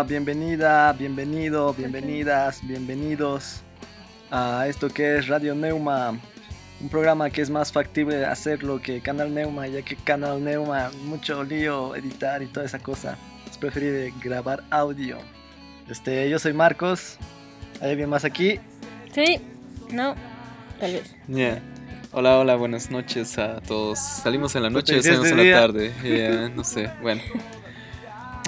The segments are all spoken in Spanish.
Hola, bienvenida, bienvenido, bienvenidas, bienvenidos a esto que es Radio Neuma, un programa que es más factible hacerlo que Canal Neuma, ya que Canal Neuma, mucho lío, editar y toda esa cosa. Es preferible grabar audio. Este, yo soy Marcos. ¿Hay alguien más aquí? Sí, no, tal vez. Yeah. Hola, hola, buenas noches a todos. Salimos en la noche, Puta, ¿y salimos en la tarde. Yeah, no sé, bueno.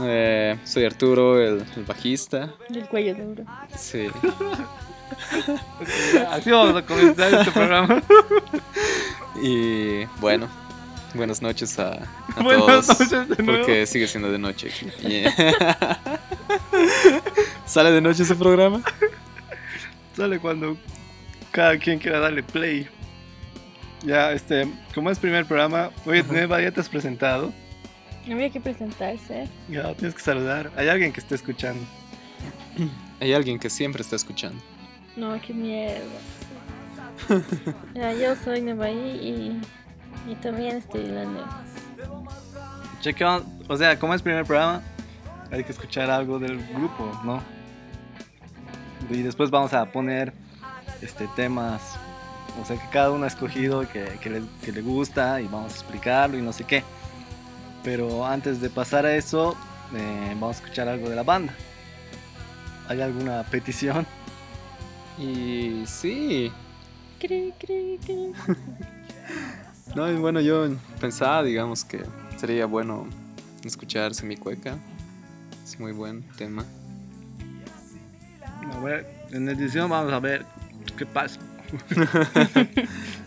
Eh, soy Arturo, el, el bajista. Del cuello duro. Sí. Así vamos a comenzar este programa. Y bueno, buenas noches a, a Buenas todos. noches de nuevo. Porque sigue siendo de noche aquí. Yeah. ¿Sale de noche ese programa? Sale cuando cada quien quiera darle play. Ya, este, como es primer programa, oye, Neva, ya te has presentado. Había que presentarse. Ya, tienes que saludar. Hay alguien que esté escuchando. Hay alguien que siempre está escuchando. No, qué mierda. Ya, yo soy Nevaí y, y también estoy Neva. Cheque, o sea, como es primer programa, hay que escuchar algo del grupo, ¿no? Y después vamos a poner este temas, o sea, que cada uno ha escogido que, que le, que le gusta y vamos a explicarlo y no sé qué. Pero antes de pasar a eso, eh, vamos a escuchar algo de la banda. ¿Hay alguna petición? Y sí, Cri, cri, cri. No, y bueno, yo pensaba, digamos, que sería bueno escuchar Semicueca. Es muy buen tema. A ver, en edición vamos a ver qué pasa.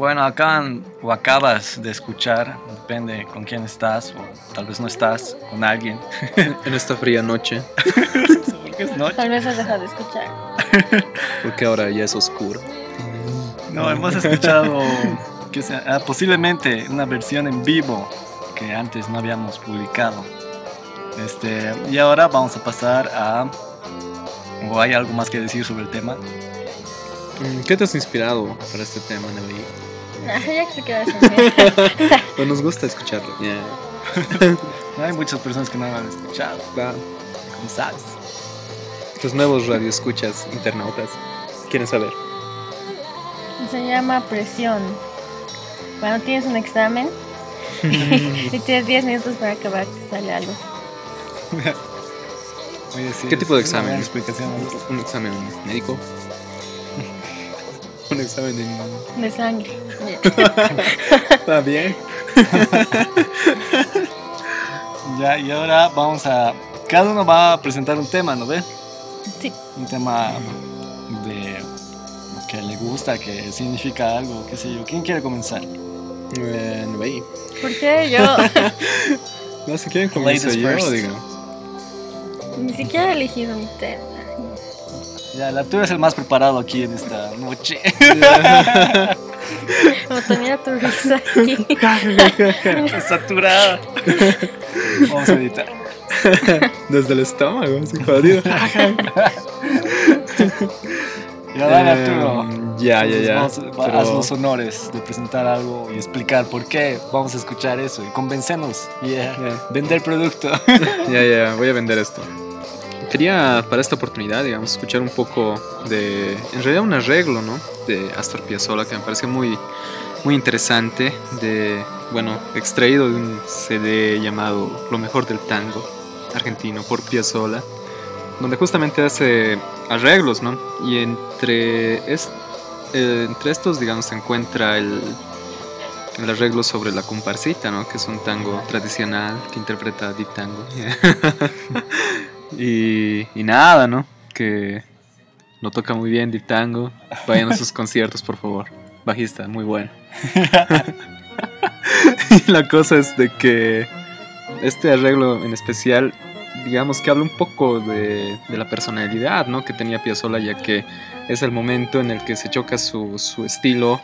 Bueno, acaban o acabas de escuchar, depende con quién estás, o tal vez no estás, con alguien. En esta fría noche, Porque es noche. Tal vez has dejado de escuchar. porque ahora ya es oscuro. No, hemos escuchado que sea, ah, posiblemente una versión en vivo que antes no habíamos publicado. Este, y ahora vamos a pasar a. ¿O hay algo más que decir sobre el tema? Mm, ¿Qué te has inspirado para este tema, Nelly? Ya Pues nos gusta escucharlo. Ya. No hay muchas personas que no lo han escuchado, Claro. como sabes. Los nuevos radioescuchas internautas quieren saber. Se llama presión. Cuando tienes un examen y tienes 10 minutos para acabar, te sale algo. Oye, sí, ¿Qué tipo de examen? explicación. Un examen médico. Un examen en... De sangre. Está bien. Ya, y ahora vamos a. Cada uno va a presentar un tema, ¿no ve? Sí. Un tema de. que le gusta, que significa algo, qué sé yo. ¿Quién quiere comenzar? Eh, Nelly. ¿Por qué yo? No, si quieren comienzo yo, digamos. Ni siquiera he elegido mi tema. Ya, la tú eres el más preparado aquí en esta noche. Como tenía tu risa aquí. Saturada. Vamos a editar. Desde el estómago, así jodido. Ya, dale, Eh, Arturo. ya, ya, Entonces, ya. vamos a- Pero- Haz los honores de presentar algo y explicar por qué vamos a escuchar eso y convencernos. Yeah. Ya. Vender producto. Ya, ya, voy a vender esto. Quería para esta oportunidad, digamos, escuchar un poco de, en realidad un arreglo, ¿no? De Astor Piazzolla que me parece muy, muy interesante, de, bueno, extraído de un CD llamado Lo mejor del tango argentino por Piazzolla, donde justamente hace arreglos, ¿no? Y entre, es- eh, entre estos, digamos, se encuentra el, el arreglo sobre la comparsita, ¿no? Que es un tango tradicional que interpreta Deep Tango. y, y nada, ¿no? Que lo toca muy bien Deep Tango. Vayan a sus conciertos, por favor. Bajista, muy bueno. y la cosa es de que este arreglo en especial, digamos que habla un poco de, de la personalidad, ¿no? Que tenía Piazzolla, ya que es el momento en el que se choca su, su estilo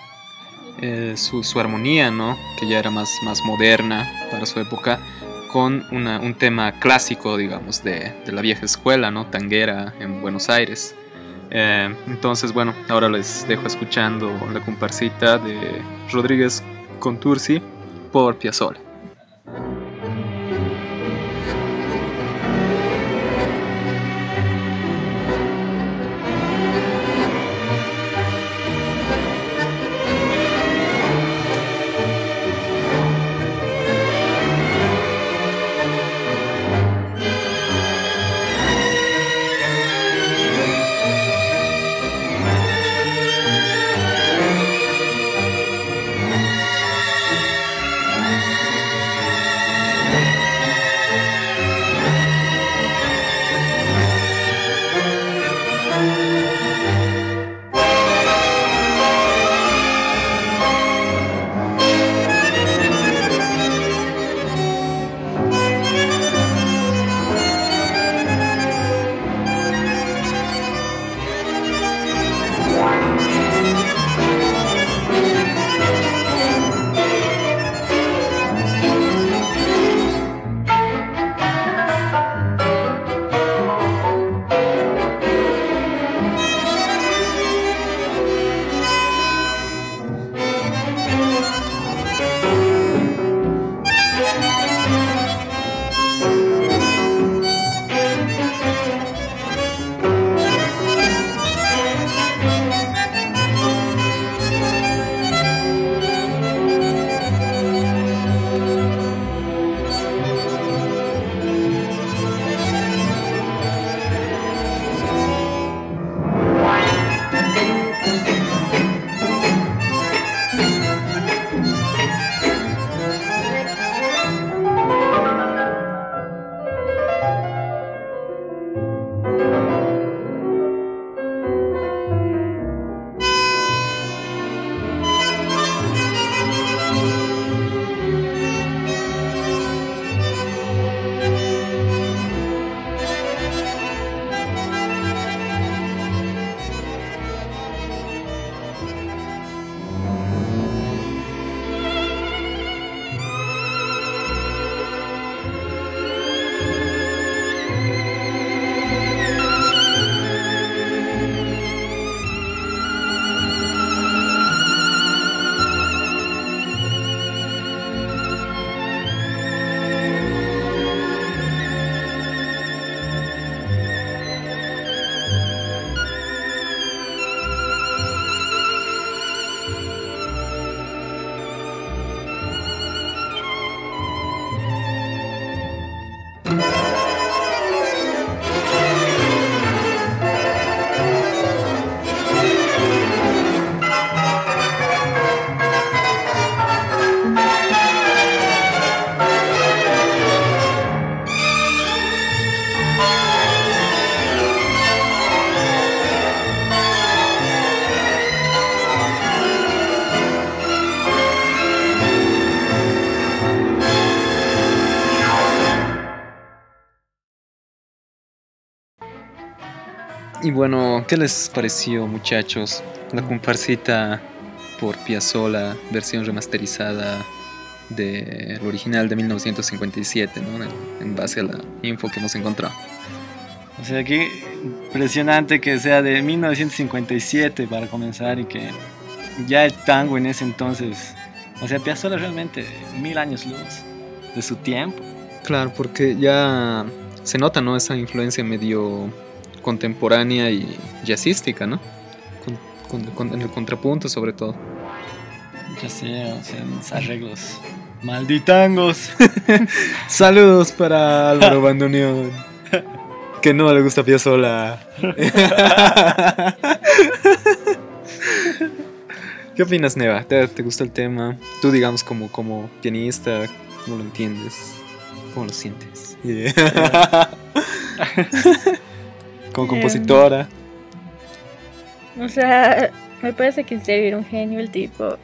eh, su, su armonía, ¿no? Que ya era más, más moderna para su época, con un tema clásico, digamos, de, de la vieja escuela, ¿no? Tanguera en Buenos Aires. Eh, entonces, bueno, ahora les dejo escuchando la comparsita de Rodríguez Contursi por Piazzolla. Bueno, ¿qué les pareció, muchachos? La comparsita por Piazzolla, versión remasterizada del original de 1957, ¿no? En, en base a la info que hemos encontrado. O sea, qué impresionante que sea de 1957 para comenzar y que ya el tango en ese entonces, o sea, Piazzolla realmente mil años luz de su tiempo. Claro, porque ya se nota, ¿no? Esa influencia medio contemporánea y jazzística, ¿no? Con, con- con- en el contrapunto sobre todo. Ya sé, o sea, los arreglos malditangos. Saludos para Álvaro Bandoneón. Que no le gusta Piazzolla. ¿Qué opinas, Neva? ¿Te, te gusta el tema? Tú, digamos, como, como pianista, ¿cómo lo entiendes? ¿Cómo lo sientes? Como compositora. O sea, me parece que es era un genio el tipo.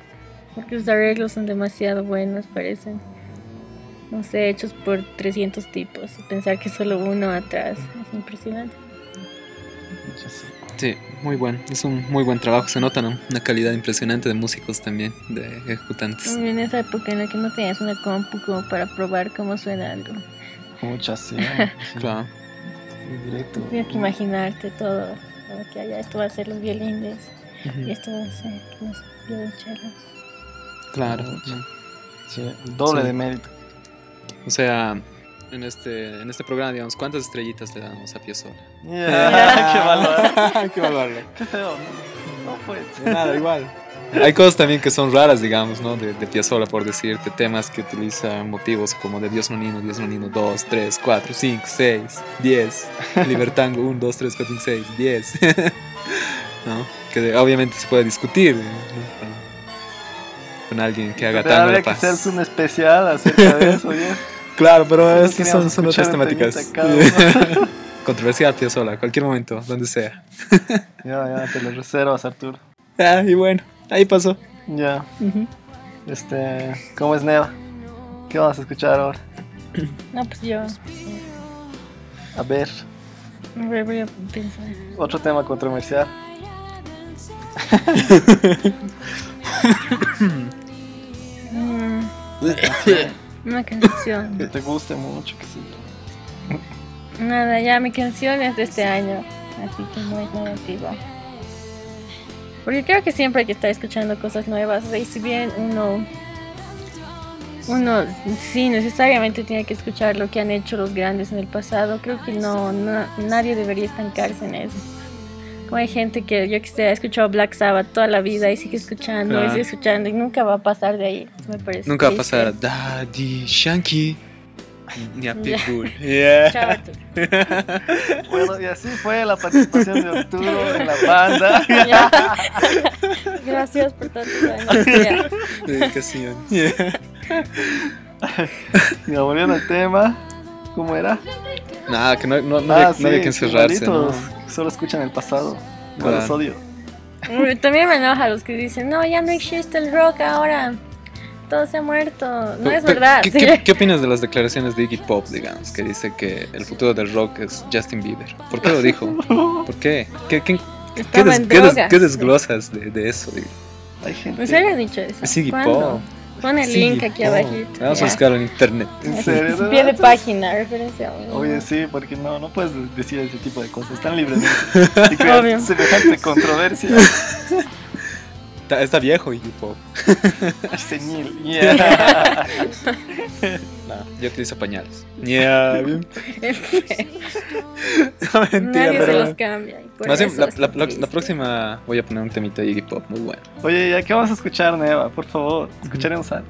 Porque sus arreglos son demasiado buenos, parecen. No sé, hechos por 300 tipos. Y pensar que solo uno atrás es impresionante. Sí, muy bueno. Es un muy buen trabajo. Se nota, ¿no? Una calidad impresionante de músicos también, de ejecutantes. En esa época en la que no tenías una compu como para probar cómo suena algo. Muchas, sí. sí, Claro. Directo. Tienes que imaginarte todo. Que allá esto va a ser los violines. Y esto va a ser los violonchelos. Claro. Sí, doble Sí. de mérito. O sea, en este, en este programa, digamos, ¿cuántas estrellitas le damos a Piazzolla? qué valor. Qué valorarlo. Qué feo. No, no pues. Nada, igual. Hay cosas también que son raras, digamos, ¿no? De, de Piazzolla, por decirte, temas que utilizan motivos como de Dios Nonino, Dios Nonino 2, 3, 4, 5, 6, 10, Libertango 1, 2, 3, 4, 5, 6, 10. ¿No? Que obviamente se puede discutir ¿no? con, alguien que haga tango de habría que paz. hacerse un especial acerca de eso, ¿ya? Claro, pero esas son, son otras temáticas. Controversial, Piazzolla, cualquier momento, donde sea. Ya, ya, te lo reservas, Arturo. Ah, y bueno, ahí pasó. Ya. Este, ¿cómo es Neva? ¿Qué vamos a escuchar ahora? No, pues yo. A ver, A ver, voy a pensar. otro tema controversial. Mm, una canción. Que te guste mucho, que sí. Nada, ya mi canción es de este año, así que no es muy antigua. Porque creo que siempre hay que estar escuchando cosas nuevas, o sea, y si bien uno, uno sí necesariamente tiene que escuchar lo que han hecho los grandes en el pasado, creo que no, no- nadie debería estancarse en eso. Como hay gente que yo que sé, ha escuchado Black Sabbath toda la vida y sigue escuchando y Claro. sigue escuchando y nunca va a pasar de ahí, me parece. Nunca va a triste. pasar Daddy Shanky ni a Ya. Pitbull. Chao, Arturo. Bueno, y así fue la participación de Arturo en la banda. Ya. Gracias por años. Ya. Dedicación. Y volviendo al tema, ¿cómo era? Nada, que no, no, no, Ah, había, no había que encerrarse. ¿no? Solo escuchan el pasado. No Claro. los odio. También me enoja los que dicen, no, ya no existe el rock ahora. Todo se ha muerto. No es Pero, verdad. ¿qué, sí. qué, qué opinas de las declaraciones de Iggy Pop, digamos, que dice que el futuro del rock es Justin Bieber? ¿Por qué lo dijo? ¿Por qué? ¿Qué, qué, qué, des- des- desglosas de, de eso? Hay gente. ¿En serio has dicho eso? Es Iggy ¿Cuándo? Pop. Pon el Es link aquí abajito. Vamos a ya. buscarlo en internet. ¿En serio? Pie de página, referencia. Oye, sí, porque no, no puedes decir ese tipo de cosas. Están libremente. Y Obvio. semejante controversia. Está, está viejo Iggy Senil. Yeah. No, yo utilizo pañales. Yeah, bien. No, mentira, Nadie se pero... los cambia. y por Más bien, eso la, está la- la- triste. la próxima voy a poner un temita de Iggy Pop muy bueno. Oye, ¿ya qué vamos a escuchar, Neva? Por favor, escucharemos algo.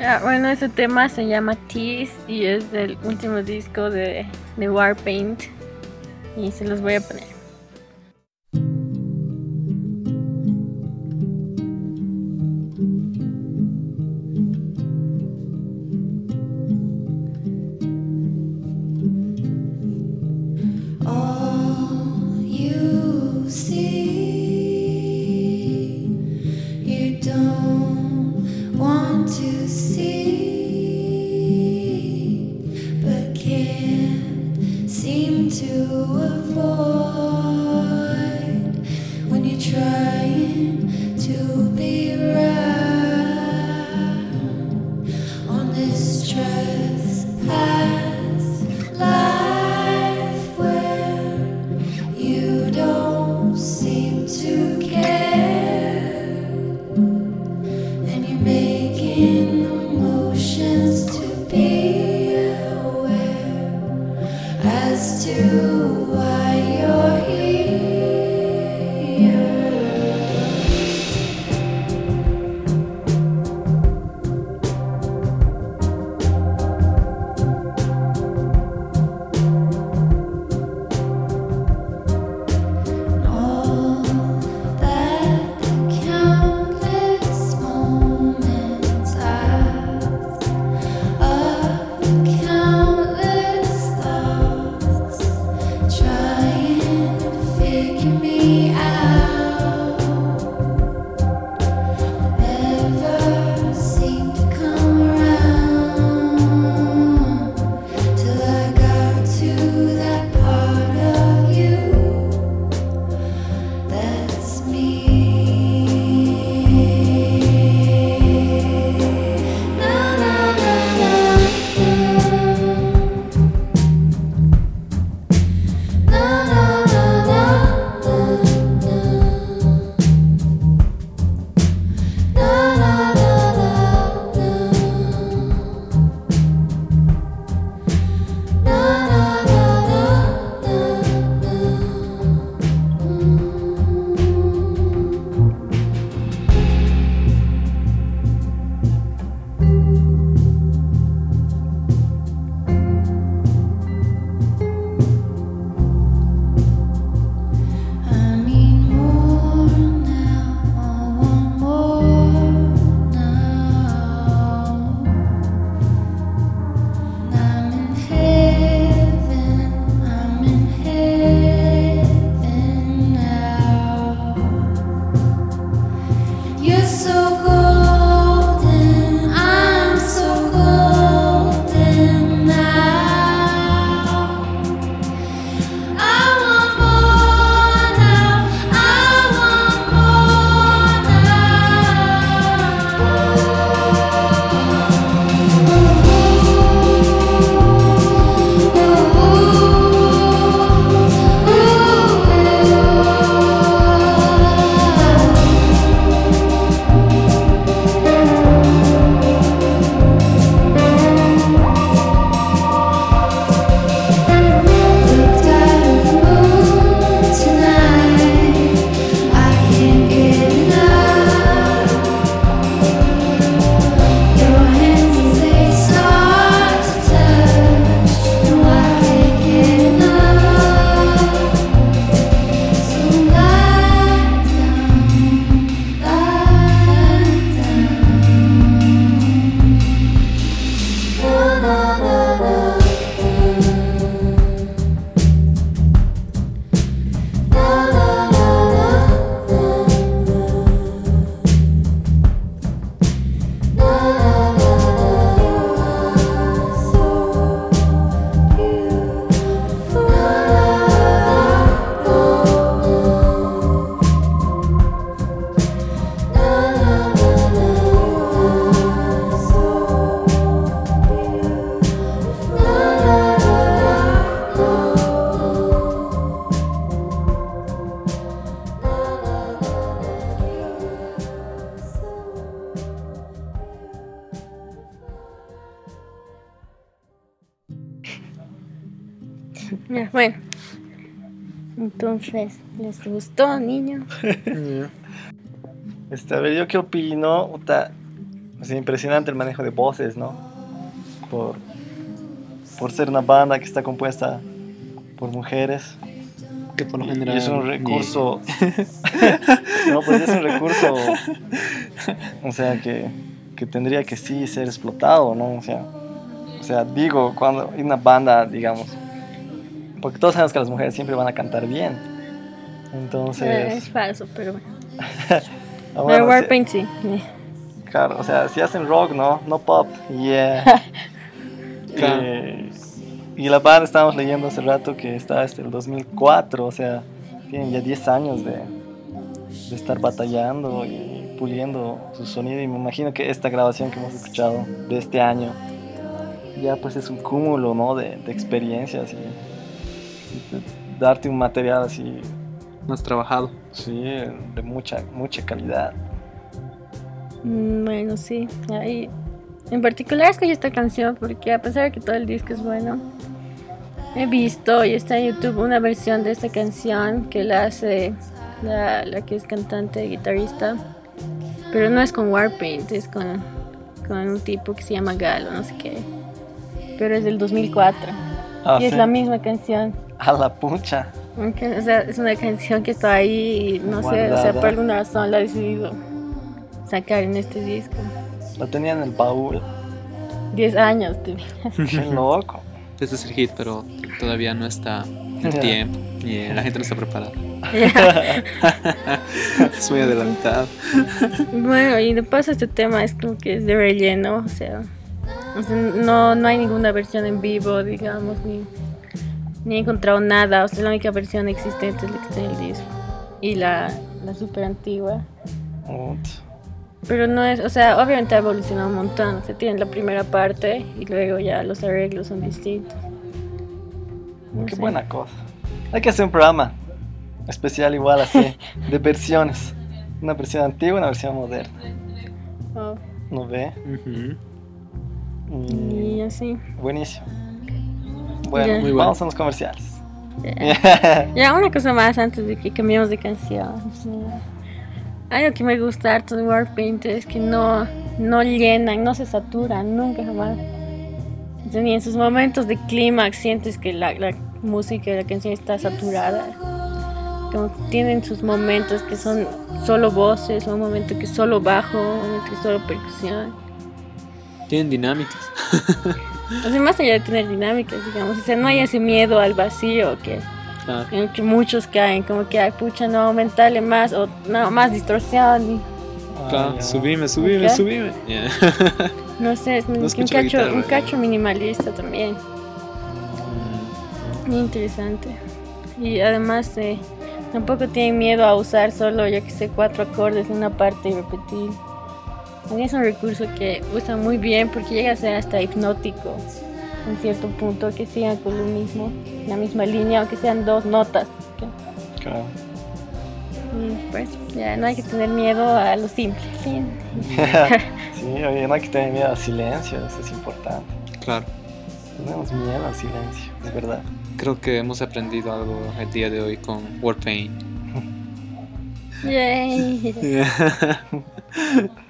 Ah, bueno, ese tema se llama Tease y es del último disco de, de Warpaint. Y se los voy a poner. Entonces, ¿les gustó, niño? Este, a ver, yo qué opino, Puta, es impresionante el manejo de voces, ¿no? Por, por ser una banda que está compuesta por mujeres. Que por lo general. y es un recurso. no, pues es un recurso. O sea, que, que tendría que sí ser explotado, ¿no? O sea, o sea, digo, cuando hay una banda, digamos. Porque todos sabemos que las mujeres siempre van a cantar bien. Eh, Entonces. es falso, pero bueno. ah, Pero bueno, Warpaint sí. Eh, claro, o sea, si hacen rock, ¿no? No pop. Yeah. Claro. Eh, y la banda estábamos leyendo hace rato que está desde el 2004, o sea, tienen ya 10 años de, de estar batallando y puliendo su sonido. Y me imagino que esta grabación que hemos escuchado de este año ya pues es un cúmulo, ¿no? De, de experiencias y, y de- darte un material así, Más trabajado. sí, de mucha, mucha calidad. mm, Bueno, sí. Ahí. En particular escogí esta canción porque a pesar de que todo el disco es bueno, he visto y está en YouTube una versión de esta canción que la hace la, la que es cantante, guitarrista, pero no es con Warpaint, es con, con un tipo que se llama Galo, no sé qué. Pero es del 2004 Ah, y es sí. la misma canción. A la pucha. Aunque, o sea, es una canción que está ahí y no sé, o sea, Guardada. por alguna razón la he decidido sacar en este disco. Lo tenía en el baúl. 10 años tenía. Qué loco. Este es el hit, pero todavía no está el Ya. tiempo. Y eh, la gente no está preparada. es muy adelantado. bueno, y de paso este tema es como que es de relleno, o sea, o sea, no, no hay ninguna versión en vivo, digamos, ni, ni he encontrado nada, o sea, la única versión existente es la que está en el disco. Y la, la super antigua. Pero no es, o sea, obviamente ha evolucionado un montón. O sea, tienen la primera parte y luego ya los arreglos son distintos. No Qué sé. buena cosa. Hay que hacer un programa especial igual así, de versiones. Una versión antigua y una versión moderna. Oh, ¿No ve? Y- y así. Buenísimo. Bueno, bueno. vamos a los comerciales. Ya. Ya, una cosa más antes de que cambiemos de canción. Algo que me gusta harto de Warpaint es que no, no llenan, no se saturan, nunca jamás. Ni en sus momentos de clímax sientes que la, la música de la canción está saturada. Como que tienen sus momentos que son solo voces, un momento que es solo bajo, un momento que es solo percusión. Tienen dinámicas. O sea, más allá de tener dinámicas, digamos, o sea, no hay ese miedo al vacío que, Claro. en que muchos caen, como que, ay, pucha, no, aumentarle más, o no, más distorsión, y Claro, Ah, subime, subime, Ok. subime. Yeah. no sé, es un, un cacho, guitarra, un ¿no? cacho minimalista también, muy interesante. Y además, eh, tampoco tienen miedo a usar solo, yo que sé, cuatro acordes en una parte y repetir. Es un recurso que usan muy bien porque llega a ser hasta hipnótico en cierto punto, que sigan con lo mismo, la misma línea, aunque sean dos notas. Claro. Y pues ya no hay que tener miedo a lo simple. ¿sí? sí, oye, no hay que tener miedo al silencio, eso es importante. Claro. Tenemos miedo al silencio, es verdad. Creo que hemos aprendido algo el día de hoy con Warpaint. Yay.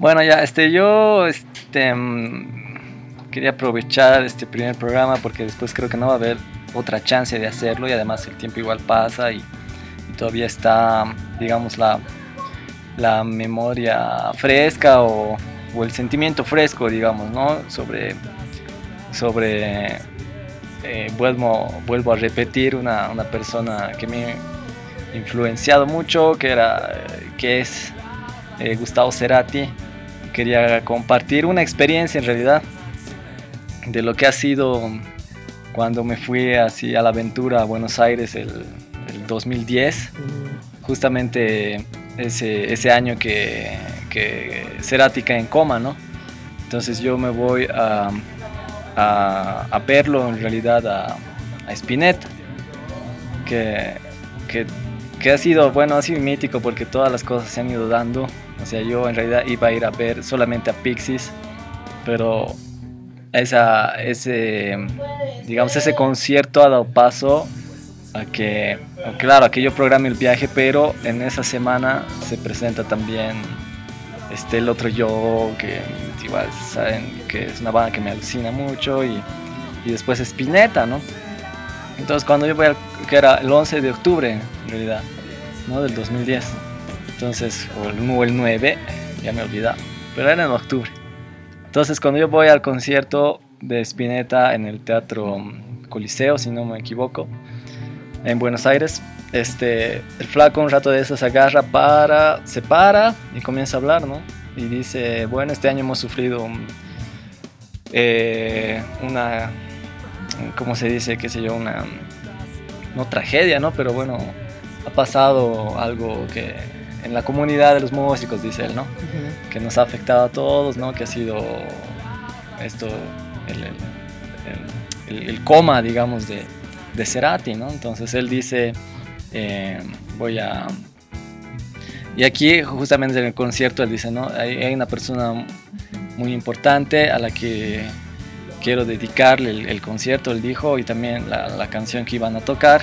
Bueno, ya, este, yo, este, mm, quería aprovechar este primer programa porque después creo que no va a haber otra chance de hacerlo y además el tiempo igual pasa y, todavía está, digamos, la, la memoria fresca o, o el sentimiento fresco, digamos, ¿no? Sobre, sobre, eh, vuelvo, vuelvo a repetir una, una persona que me ha influenciado mucho, que era, eh, que es eh, Gustavo Cerati. Quería compartir una experiencia en realidad de lo que ha sido cuando me fui así a la aventura a Buenos Aires el, el 2010, justamente ese, ese año que, que Cerati cae en coma, ¿no? Entonces yo me voy a, a, a verlo en realidad a, a Spinetta, que, que, que ha sido, bueno, ha sido mítico porque todas las cosas se han ido dando. O sea, yo en realidad iba a ir a ver solamente a Pixies, pero esa, ese, digamos, ese concierto ha dado paso a que, claro, a que yo programe el viaje, pero en esa semana se presenta también este, el otro yo, que igual saben que es una banda que me alucina mucho, y, y después Spinetta, ¿no? Entonces cuando yo voy al, que era el 11 de octubre, en realidad, ¿no? Del 2010. Entonces, o el, o el 9, ya me he olvidado, pero era en octubre. Entonces, cuando yo voy al concierto de Spinetta en el Teatro mm, Coliseo, si no me equivoco, en Buenos Aires, este, el flaco un rato de eso se agarra para, se para y comienza a hablar, ¿no? Y dice, bueno, este año hemos sufrido eh, una, ¿cómo se dice? qué sé yo, una, no tragedia, ¿no? Pero bueno, ha pasado algo que en la comunidad de los músicos, dice él, ¿no? que nos ha afectado a todos, ¿no? Que ha sido esto, el, el- el- el coma, digamos, de, de Cerati, ¿no? Entonces él dice, eh, voy a... Y aquí, justamente en el concierto, él dice, ¿no? Hay, hay una persona muy importante a la que quiero dedicarle el, el concierto, él dijo, y también la, la canción que iban a tocar,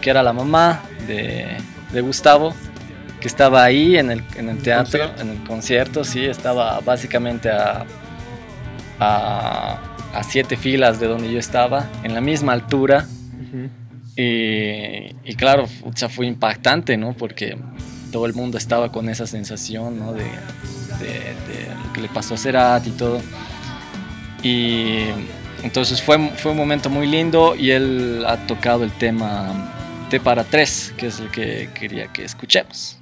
que era la mamá de, de Gustavo, que estaba ahí en el, en el teatro, concierto. en el concierto, sí, estaba básicamente a, a, a siete filas de donde yo estaba, en la misma altura. Y, y claro, pucha, fue impactante, ¿no? Porque todo el mundo estaba con esa sensación, ¿no? De, de- de lo que le pasó a Cerati y todo. Y entonces fue, fue un momento muy lindo y él ha tocado el tema T para tres, que es el que quería que escuchemos.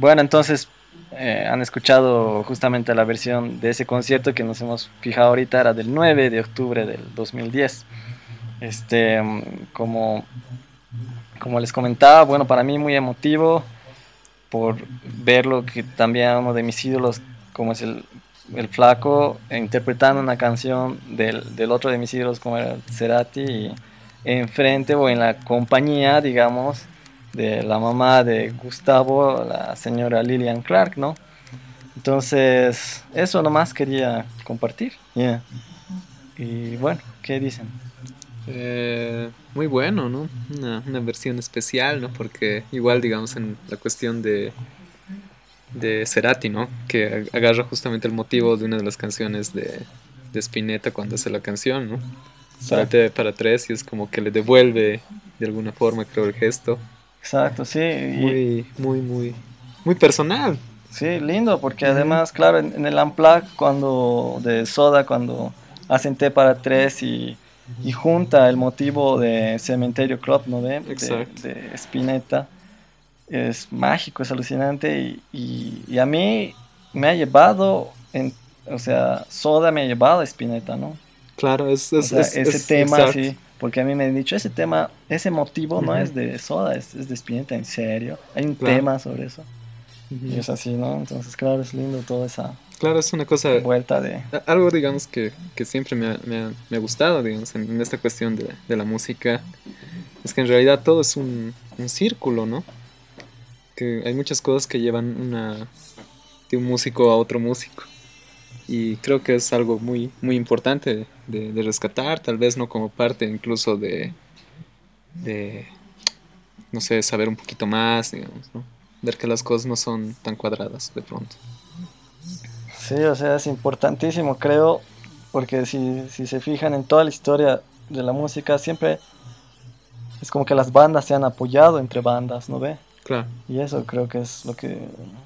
Bueno, entonces eh, han escuchado justamente la versión de ese concierto que nos hemos fijado ahorita, era del 9 de octubre del 2010. Este, como, como les comentaba, bueno, para mí muy emotivo por verlo que también uno de mis ídolos, como es el, el flaco, interpretando una canción del, del otro de mis ídolos, como era Cerati, y enfrente o en la compañía, digamos, de la mamá de Gustavo, la señora Lillian Clark, ¿no? Entonces, eso nomás quería compartir. Yeah. Y bueno, ¿qué dicen? Eh, muy bueno, ¿no? Una, una versión especial, ¿no? Porque igual, digamos, en la cuestión de, de Cerati, ¿no? Que ag- agarra justamente el motivo de una de las canciones de, de Spinetta cuando hace la canción, ¿no? Para, para tres y es como que le devuelve de alguna forma, creo, el gesto. Exacto, sí. y- Muy, muy, muy, muy personal. Sí, lindo, porque además, claro, en, en el Unplugged cuando, de Soda, cuando hacen té para tres y, y junta el motivo de Cementerio Club, ¿no ve? De- Exacto. De, Spinetta, es mágico, es alucinante y, y- y a mí me ha llevado, en, o sea, Soda me ha llevado a Spinetta, ¿no? Claro, es, O es, sea, es- ese es- tema, sí, porque a mí me han dicho, ese tema, ese motivo no es de Soda, es, es de Spinetta, en serio. Hay un Claro. tema sobre eso. Y es así, ¿no? Entonces, claro, es lindo toda esa Claro, es una cosa vuelta de... Algo, digamos, que, que siempre me ha, me ha- me ha gustado, digamos, en, en esta cuestión de, de la música, es que en realidad todo es un, un círculo, ¿no? Que hay muchas cosas que llevan una, de un músico a otro músico. Y creo que es algo muy, muy importante de, de rescatar, tal vez no como parte incluso de, de, no sé, saber un poquito más, digamos, ¿no? Ver que las cosas no son tan cuadradas de pronto. Sí, o sea, es importantísimo, creo, porque si, si se fijan en toda la historia de la música, siempre es como que las bandas se han apoyado entre bandas, ¿no ve? Claro. Y eso creo que es lo que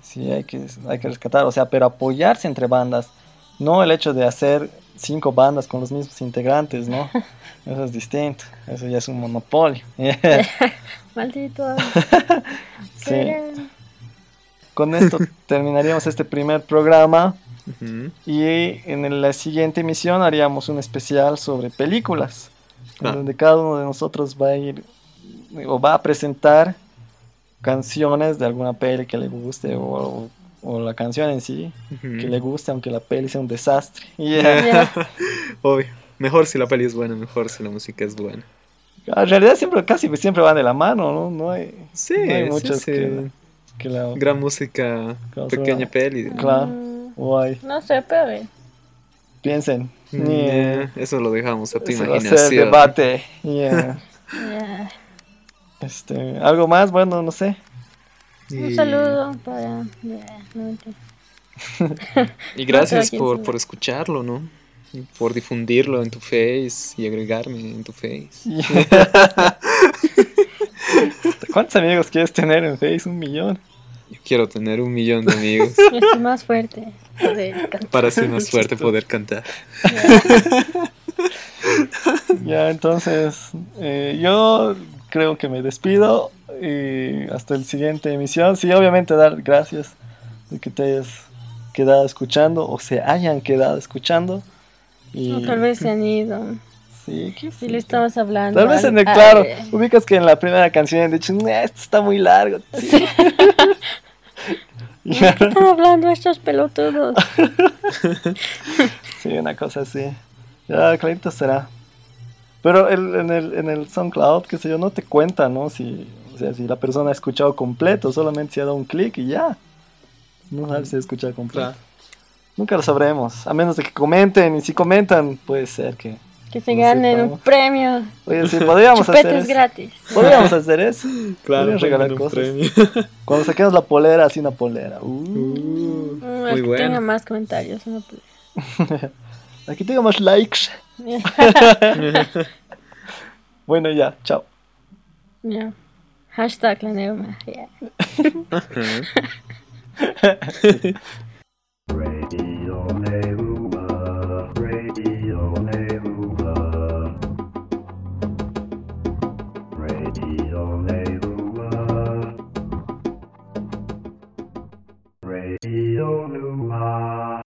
sí hay que, hay que rescatar, o sea, pero apoyarse entre bandas, no el hecho de hacer cinco bandas con los mismos integrantes, ¿no? Eso es distinto, eso ya es un monopolio. Maldito. sí. Con esto terminaríamos este primer programa. Y en la siguiente emisión haríamos un especial sobre películas, en Ah. donde cada uno de nosotros va a ir o va a presentar canciones de alguna peli que le guste o, o la canción en sí que le guste, aunque la peli sea un desastre. Yeah. Obvio. Mejor si la peli es buena, mejor si la música es buena. En realidad siempre, casi siempre van de la mano, ¿no? No hay, Sí, no hay muchas sí. que, que la... Gran música, Claro, pequeña peli. Claro. Mm, Guay. No sé, pero Piensen. Mm, Yeah. Eso lo dejamos a tu Ese va a ser imaginación. debate. Este, ¿Algo más? Bueno, no sé. Un Y- saludo para. no. Y gracias por, por escucharlo, ¿no? Y por difundirlo en tu face y agregarme en tu face. ¿Cuántos amigos quieres tener en Face? Un millón. Yo quiero tener un millón de amigos estoy más fuerte. Poder cantar. para así más fuerte poder cantar. Ya, entonces, eh, yo creo que me despido y hasta el siguiente emisión. Sí, obviamente dar gracias de que te hayas quedado escuchando o se hayan quedado escuchando. Y, O tal vez se han ido. Sí, qué Si le estamos hablando. Tal vez en el claro, ubicas que en la primera canción han dicho, "Nah, esto está muy largo. Sí. ¿De qué están hablando estos pelotudos? Sí, una cosa así. Ya, clarito será. Pero el, en, el, en el SoundCloud, qué sé yo, no te cuenta, ¿no? Si, o sea, si la persona ha escuchado completo, solamente se ha dado un clic y ya. No sabes si ha escuchado completo. Claro. Nunca lo sabremos, a menos de que comenten. Y si comentan, puede ser que. Que se No ganen un premio. Oye, sí, podríamos hacer eso. gratis. Podríamos hacer eso. Claro, Podrían regalar un cosas. premio. Cuando saquemos la polera, así una polera. Uh, Uh, Mm, muy que bueno. tenga más comentarios. Aquí tengo más likes. Bueno, ya, chao. Ya. Hashtag la neuma. ya. Radio Neuma, Radio Neuma, Radio Neuma. Radio Numa.